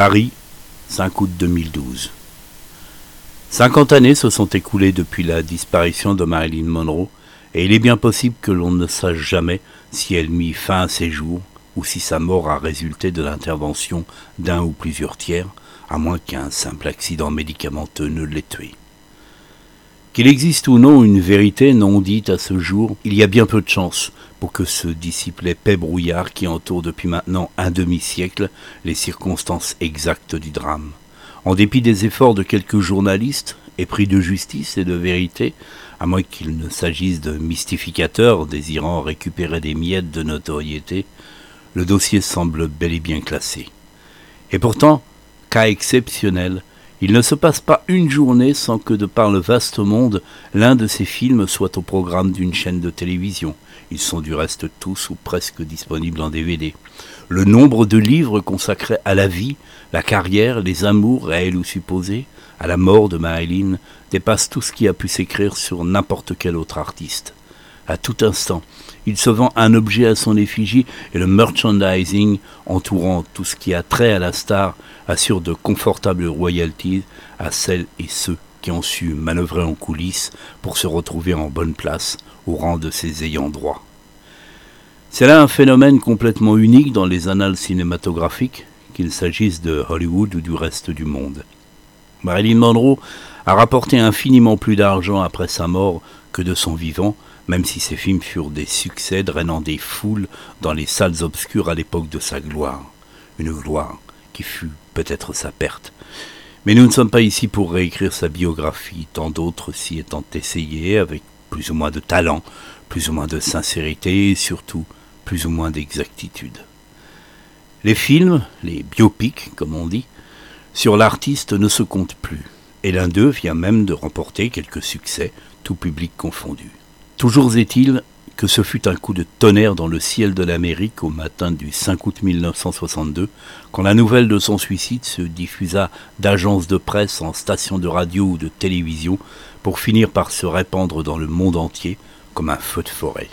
Paris, 5 août 2012. 50 années se sont écoulées depuis la disparition de Marilyn Monroe, et il est bien possible que l'on ne sache jamais si elle mit fin à ses jours ou si sa mort a résulté de l'intervention d'un ou plusieurs tiers, à moins qu'un simple accident médicamenteux ne l'ait tué. Qu'il existe ou non une vérité non dite à ce jour, il y a bien peu de chances pour que se dissipe l'épais brouillard qui entoure depuis maintenant un demi-siècle les circonstances exactes du drame. En dépit des efforts de quelques journalistes, épris de justice et de vérité, à moins qu'il ne s'agisse de mystificateurs désirant récupérer des miettes de notoriété, le dossier semble bel et bien classé. Et pourtant, cas exceptionnel, il ne se passe pas une journée sans que, de par le vaste monde, l'un de ces films soit au programme d'une chaîne de télévision. Ils sont du reste tous ou presque disponibles en DVD. Le nombre de livres consacrés à la vie, la carrière, les amours réels ou supposés, à la mort de Marilyn, dépasse tout ce qui a pu s'écrire sur n'importe quel autre artiste. À tout instant, il se vend un objet à son effigie et le merchandising entourant tout ce qui a trait à la star assure de confortables royalties à celles et ceux qui ont su manœuvrer en coulisses pour se retrouver en bonne place au rang de ses ayants droit. C'est là un phénomène complètement unique dans les annales cinématographiques, qu'il s'agisse de Hollywood ou du reste du monde. Marilyn Monroe a rapporté infiniment plus d'argent après sa mort que de son vivant, même si ses films furent des succès drainant des foules dans les salles obscures à l'époque de sa gloire. Une gloire qui fut peut-être sa perte. Mais nous ne sommes pas ici pour réécrire sa biographie, tant d'autres s'y étant essayés avec plus ou moins de talent, plus ou moins de sincérité et surtout plus ou moins d'exactitude. Les films, les biopics comme on dit, sur l'artiste ne se comptent plus, et l'un d'eux vient même de remporter quelques succès, tout public confondu. Toujours est-il que ce fut un coup de tonnerre dans le ciel de l'Amérique au matin du 5 août 1962, quand la nouvelle de son suicide se diffusa d'agences de presse en stations de radio ou de télévision pour finir par se répandre dans le monde entier comme un feu de forêt.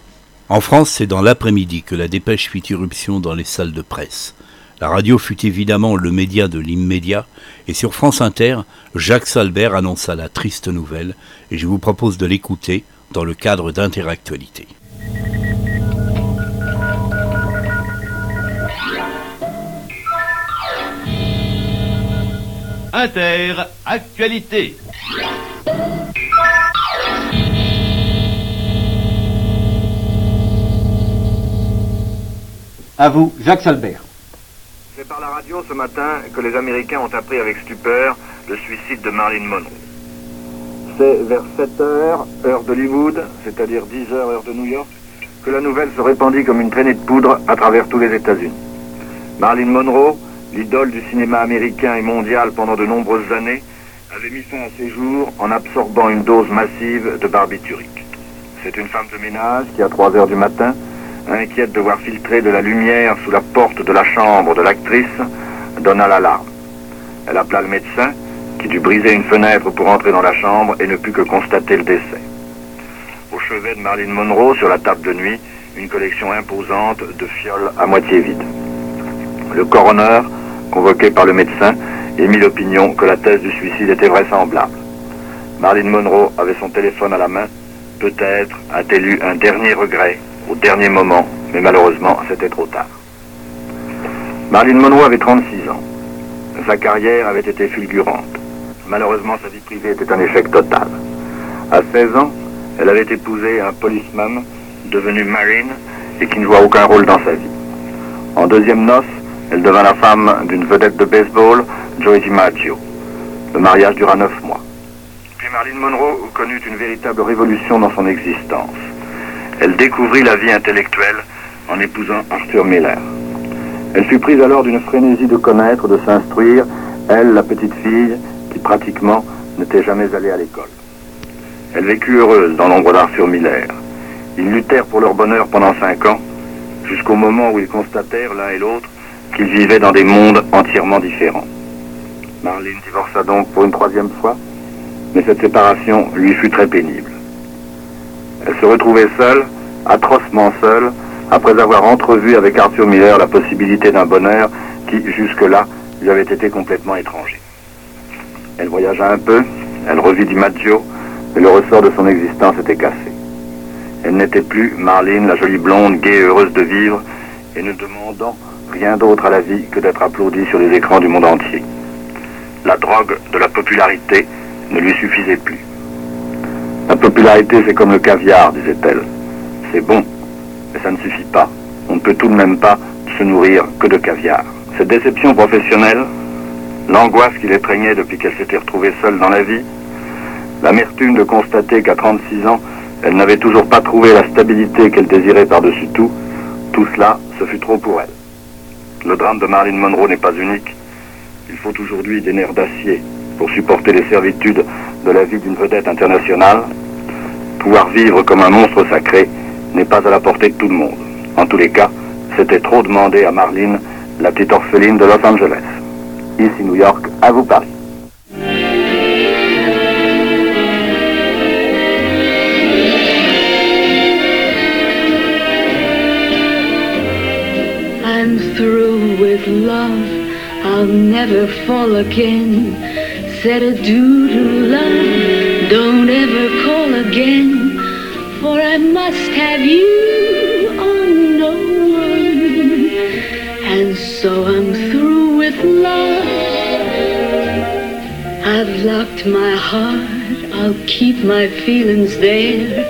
En France, c'est dans l'après-midi que la dépêche fit irruption dans les salles de presse. La radio fut évidemment le média de l'immédiat, et sur France Inter, Jacques Salbert annonça la triste nouvelle, et je vous propose de l'écouter dans le cadre d'Interactualité. Inter-Actualité. À vous, Jacques Salbert. C'est par la radio ce matin que les Américains ont appris avec stupeur le suicide de Marilyn Monroe. C'est vers 7 heures, heure d'Hollywood, c'est-à-dire 10 heures, heure de New York, que la nouvelle se répandit comme une traînée de poudre à travers tous les États-Unis. Marilyn Monroe, l'idole du cinéma américain et mondial pendant de nombreuses années, avait mis fin à ses jours en absorbant une dose massive de barbiturique. C'est une femme de ménage qui, à 3 heures du matin, inquiète de voir filtrer de la lumière sous la porte de la chambre de l'actrice, donna l'alarme. Elle appela le médecin, qui dut briser une fenêtre pour entrer dans la chambre et ne put que constater le décès. Au chevet de Marilyn Monroe, sur la table de nuit, une collection imposante de fioles à moitié vides. Le coroner, convoqué par le médecin, émit l'opinion que la thèse du suicide était vraisemblable. Marilyn Monroe avait son téléphone à la main. Peut-être a-t-elle eu un dernier regret au dernier moment, mais malheureusement, c'était trop tard. Marilyn Monroe avait 36 ans. Sa carrière avait été fulgurante. Malheureusement, sa vie privée était un échec total. À 16 ans, elle avait épousé un policeman devenu marine et qui ne joua aucun rôle dans sa vie. En deuxième noce, elle devint la femme d'une vedette de baseball, Joey DiMaggio. Le mariage dura neuf mois. Puis Marilyn Monroe connut une véritable révolution dans son existence. Elle découvrit la vie intellectuelle en épousant Arthur Miller. Elle fut prise alors d'une frénésie de connaître, de s'instruire, elle, la petite fille, qui pratiquement n'était jamais allée à l'école. Elle vécut heureuse dans l'ombre d'Arthur Miller. Ils luttèrent pour leur bonheur pendant cinq ans, jusqu'au moment où ils constatèrent l'un et l'autre qu'ils vivaient dans des mondes entièrement différents. Marlene divorça donc pour une troisième fois, mais cette séparation lui fut très pénible. Elle se retrouvait seule, atrocement seule, après avoir entrevu avec Arthur Miller la possibilité d'un bonheur qui, jusque-là, lui avait été complètement étranger. Elle voyagea un peu, elle revit DiMaggio, mais le ressort de son existence était cassé. Elle n'était plus Marlene, la jolie blonde, gaie et heureuse de vivre, et ne demandant rien d'autre à la vie que d'être applaudie sur les écrans du monde entier. La drogue de la popularité ne lui suffisait plus. La popularité, c'est comme le caviar, disait-elle. C'est bon, mais ça ne suffit pas. On ne peut tout de même pas se nourrir que de caviar. Cette déception professionnelle, l'angoisse qui l'étreignait depuis qu'elle s'était retrouvée seule dans la vie, l'amertume de constater qu'à 36 ans, elle n'avait toujours pas trouvé la stabilité qu'elle désirait par-dessus tout, tout cela, ce fut trop pour elle. Le drame de Marilyn Monroe n'est pas unique. Il faut aujourd'hui des nerfs d'acier pour supporter les servitudes de la vie d'une vedette internationale. Pouvoir vivre comme un monstre sacré n'est pas à la portée de tout le monde. En tous les cas, c'était trop demandé à Marlene, la petite orpheline de Los Angeles. Ici New York, à vous Paris. I'm through with love, I'll never fall again. Said adieu to love, don't ever call again, for I must have you on no one. And so I'm through with love. I've locked my heart, I'll keep my feelings there.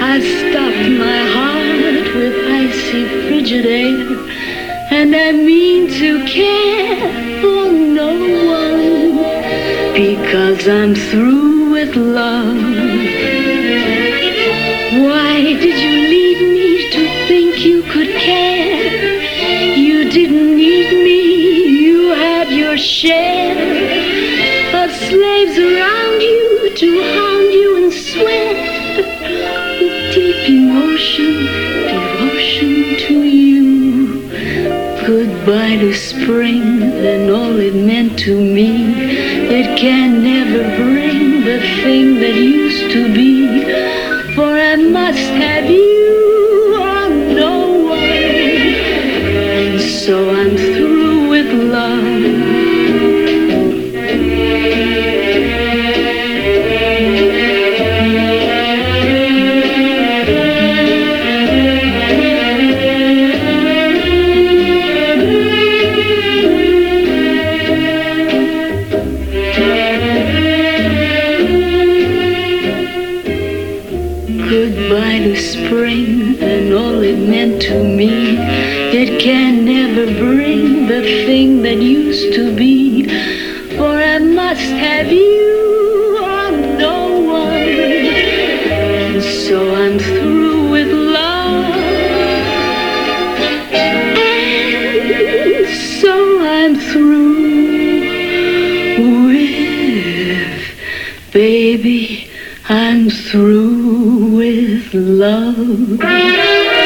I've stopped my heart with icy frigid air. And I mean to care for no one because I'm through with love. Why did you leave me to think you could care? You didn't need me, you had your share of slaves around you to hound you and sweat with deep emotion, Goodbye to spring and all it meant to me. It can never bring the thing that used to be. Goodbye to spring and all it meant to me. It can never bring the thing that used to be. For I must have you or no one. And so I'm through with love. And so I'm through with baby. I'm through love.